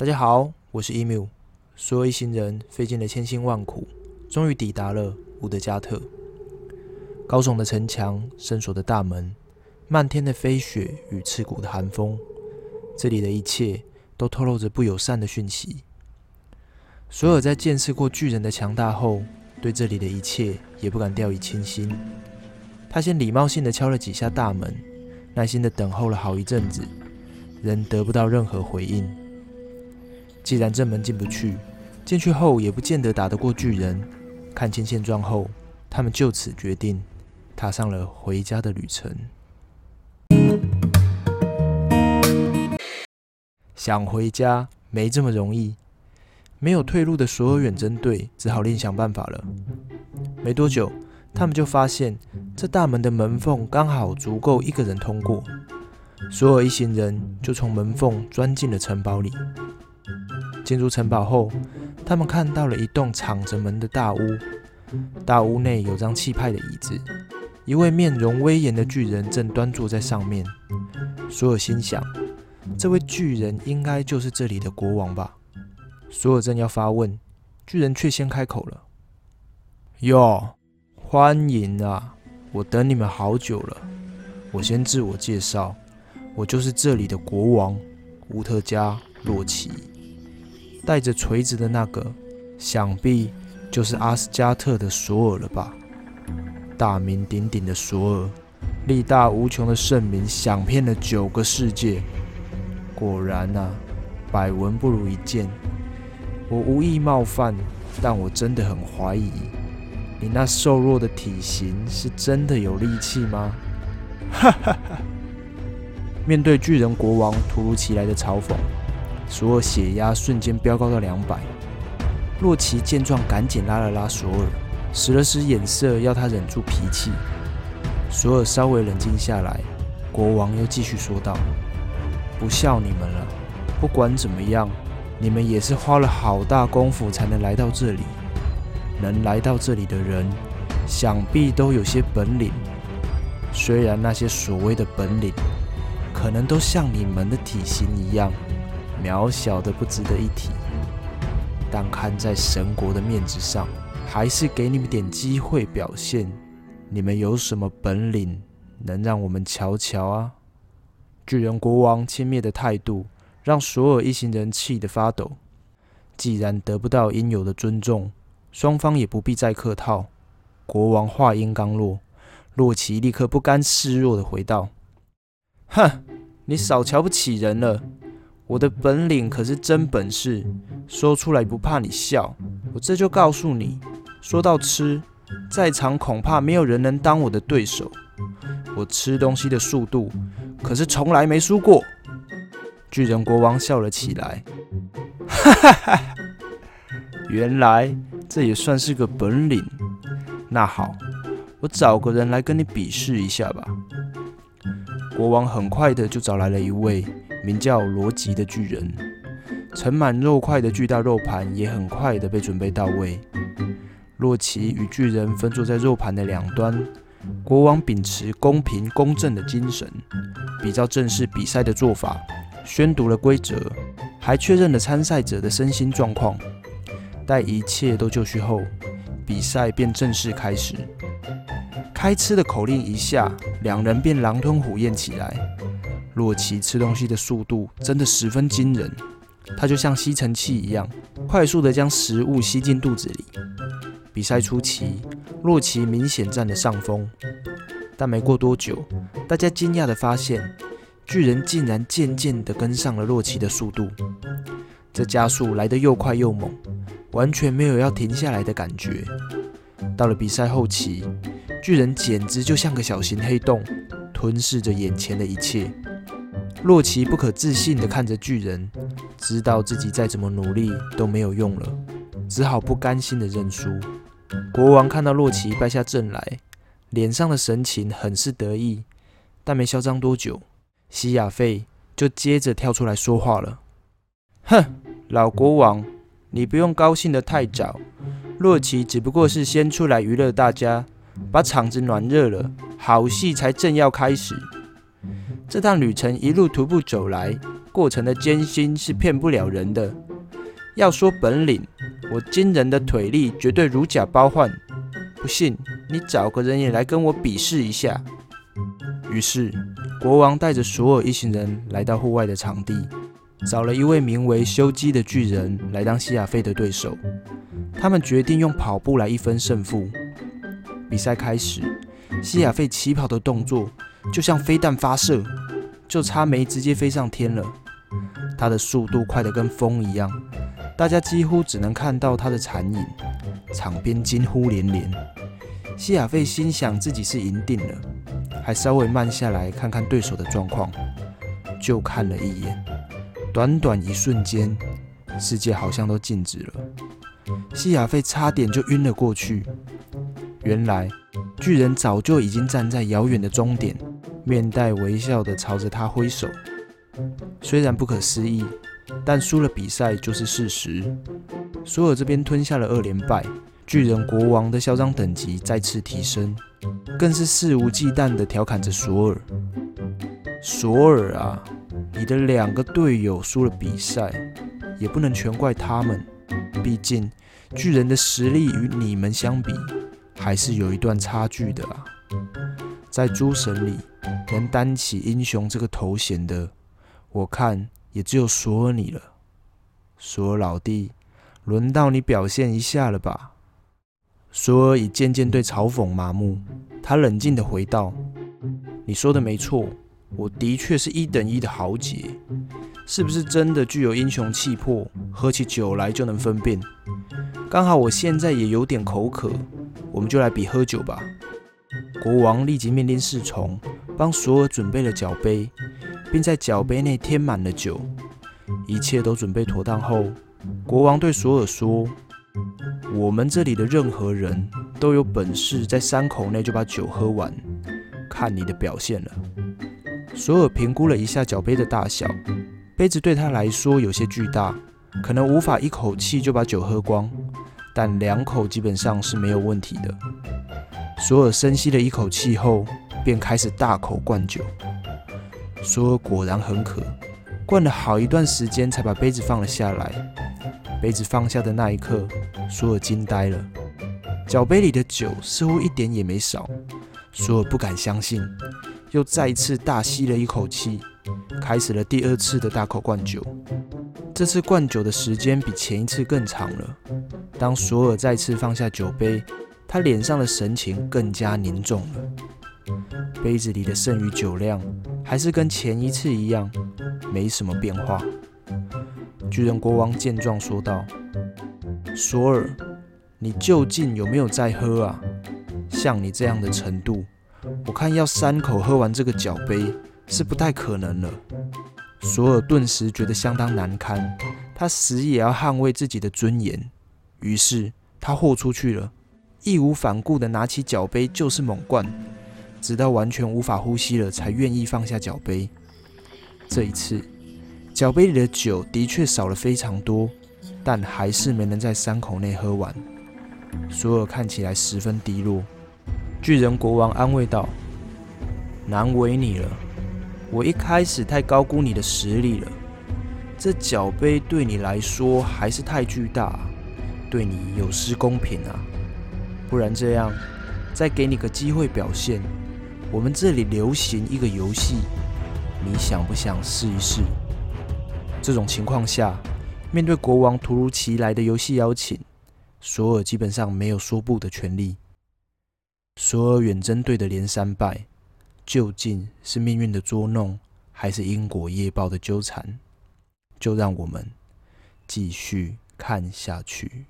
大家好，我是 emu。所有一行人费尽了千辛万苦，终于抵达了伍德加特。高耸的城墙，深锁的大门，漫天的飞雪与刺骨的寒风，这里的一切都透露着不友善的讯息。所有在见识过巨人的强大后，对这里的一切也不敢掉以轻心。他先礼貌性的敲了几下大门，耐心的等候了好一阵子，仍得不到任何回应。既然正门进不去，进去后也不见得打得过巨人。看清现状后，他们就此决定，踏上了回家的旅程。想回家没这么容易，没有退路的所有远征队只好另想办法了。没多久。他们就发现，这大门的门缝刚好足够一个人通过。所有一行人就从门缝钻进了城堡里。进入城堡后，他们看到了一栋敞着门的大屋。大屋内有张气派的椅子，一位面容威严的巨人正端坐在上面。索尔心想，这位巨人应该就是这里的国王吧。索尔正要发问，巨人却先开口了：“哟。”欢迎啊！我等你们好久了。我先自我介绍，我就是这里的国王乌特加洛奇。带着锤子的那个，想必就是阿斯加特的索尔了吧？大名鼎鼎的索尔，力大无穷的圣名，响遍了九个世界。果然啊，百闻不如一见。我无意冒犯，但我真的很怀疑。你那瘦弱的体型是真的有力气吗？哈哈哈！面对巨人国王突如其来的嘲讽，索尔血压瞬间飙高到两百。洛奇见状，赶紧拉了拉索尔，使了使眼色，要他忍住脾气。索尔稍微冷静下来，国王又继续说道：“不笑你们了。不管怎么样，你们也是花了好大功夫才能来到这里。”能来到这里的人，想必都有些本领。虽然那些所谓的本领，可能都像你们的体型一样渺小的不值得一提，但看在神国的面子上，还是给你们点机会表现。你们有什么本领，能让我们瞧瞧啊？巨人国王轻蔑的态度，让所有一行人气得发抖。既然得不到应有的尊重，双方也不必再客套。国王话音刚落，洛奇立刻不甘示弱的回道：“哼，你少瞧不起人了。我的本领可是真本事，说出来不怕你笑。我这就告诉你，说到吃，在场恐怕没有人能当我的对手。我吃东西的速度可是从来没输过。”巨人国王笑了起来：“哈哈哈，原来。”这也算是个本领。那好，我找个人来跟你比试一下吧。国王很快的就找来了一位名叫罗吉的巨人，盛满肉块的巨大肉盘也很快的被准备到位。洛奇与巨人分坐在肉盘的两端。国王秉持公平公正的精神，比较正式比赛的做法，宣读了规则，还确认了参赛者的身心状况。待一切都就绪后，比赛便正式开始。开吃的口令一下，两人便狼吞虎咽起来。洛奇吃东西的速度真的十分惊人，他就像吸尘器一样，快速的将食物吸进肚子里。比赛初期，洛奇明显占了上风，但没过多久，大家惊讶的发现，巨人竟然渐渐的跟上了洛奇的速度。这加速来得又快又猛。完全没有要停下来的感觉。到了比赛后期，巨人简直就像个小型黑洞，吞噬着眼前的一切。洛奇不可置信地看着巨人，知道自己再怎么努力都没有用了，只好不甘心地认输。国王看到洛奇败下阵来，脸上的神情很是得意，但没嚣张多久，西亚费就接着跳出来说话了：“哼，老国王。”你不用高兴得太早，洛奇只不过是先出来娱乐大家，把场子暖热了，好戏才正要开始。这趟旅程一路徒步走来，过程的艰辛是骗不了人的。要说本领，我惊人的腿力绝对如假包换。不信，你找个人也来跟我比试一下。于是，国王带着所有一行人来到户外的场地，找了一位名为修基的巨人来当西亚菲的对手。他们决定用跑步来一分胜负。比赛开始，西亚费起跑的动作就像飞弹发射，就差没直接飞上天了。他的速度快得跟风一样，大家几乎只能看到他的残影，场边惊呼连连。西亚费心想自己是赢定了，还稍微慢下来看看对手的状况，就看了一眼。短短一瞬间，世界好像都静止了。西亚费差点就晕了过去。原来巨人早就已经站在遥远的终点，面带微笑的朝着他挥手。虽然不可思议，但输了比赛就是事实。索尔这边吞下了二连败，巨人国王的嚣张等级再次提升，更是肆无忌惮的调侃着索尔：“索尔啊，你的两个队友输了比赛，也不能全怪他们，毕竟巨人的实力与你们相比。”还是有一段差距的啊！在诸神里，能担起英雄这个头衔的，我看也只有索尔你了。索尔老弟，轮到你表现一下了吧？索尔已渐渐对嘲讽麻木，他冷静地回道：“你说的没错，我的确是一等一的豪杰，是不是真的具有英雄气魄？喝起酒来就能分辨。刚好我现在也有点口渴。”我们就来比喝酒吧。国王立即命令侍从帮索尔准备了酒杯，并在酒杯内添满了酒。一切都准备妥当后，国王对索尔说：“我们这里的任何人都有本事在三口内就把酒喝完，看你的表现了。”索尔评估了一下酒杯的大小，杯子对他来说有些巨大，可能无法一口气就把酒喝光。但两口基本上是没有问题的。索尔深吸了一口气后，便开始大口灌酒。索尔果然很渴，灌了好一段时间才把杯子放了下来。杯子放下的那一刻，索尔惊呆了，酒杯里的酒似乎一点也没少。索尔不敢相信，又再一次大吸了一口气，开始了第二次的大口灌酒。这次灌酒的时间比前一次更长了。当索尔再次放下酒杯，他脸上的神情更加凝重了。杯子里的剩余酒量还是跟前一次一样，没什么变化。巨人国王见状说道：“索尔，你究竟有没有在喝啊？像你这样的程度，我看要三口喝完这个酒杯是不太可能了。”索尔顿时觉得相当难堪，他死也要捍卫自己的尊严。于是他豁出去了，义无反顾地拿起脚杯就是猛灌，直到完全无法呼吸了，才愿意放下脚杯。这一次，脚杯里的酒的确少了非常多，但还是没能在三口内喝完。索尔看起来十分低落。巨人国王安慰道：“难为你了。”我一开始太高估你的实力了，这脚杯对你来说还是太巨大，对你有失公平啊！不然这样，再给你个机会表现。我们这里流行一个游戏，你想不想试一试？这种情况下，面对国王突如其来的游戏邀请，索尔基本上没有说不的权利。索尔远征队的连三败。究竟是命运的捉弄，还是因果业报的纠缠？就让我们继续看下去。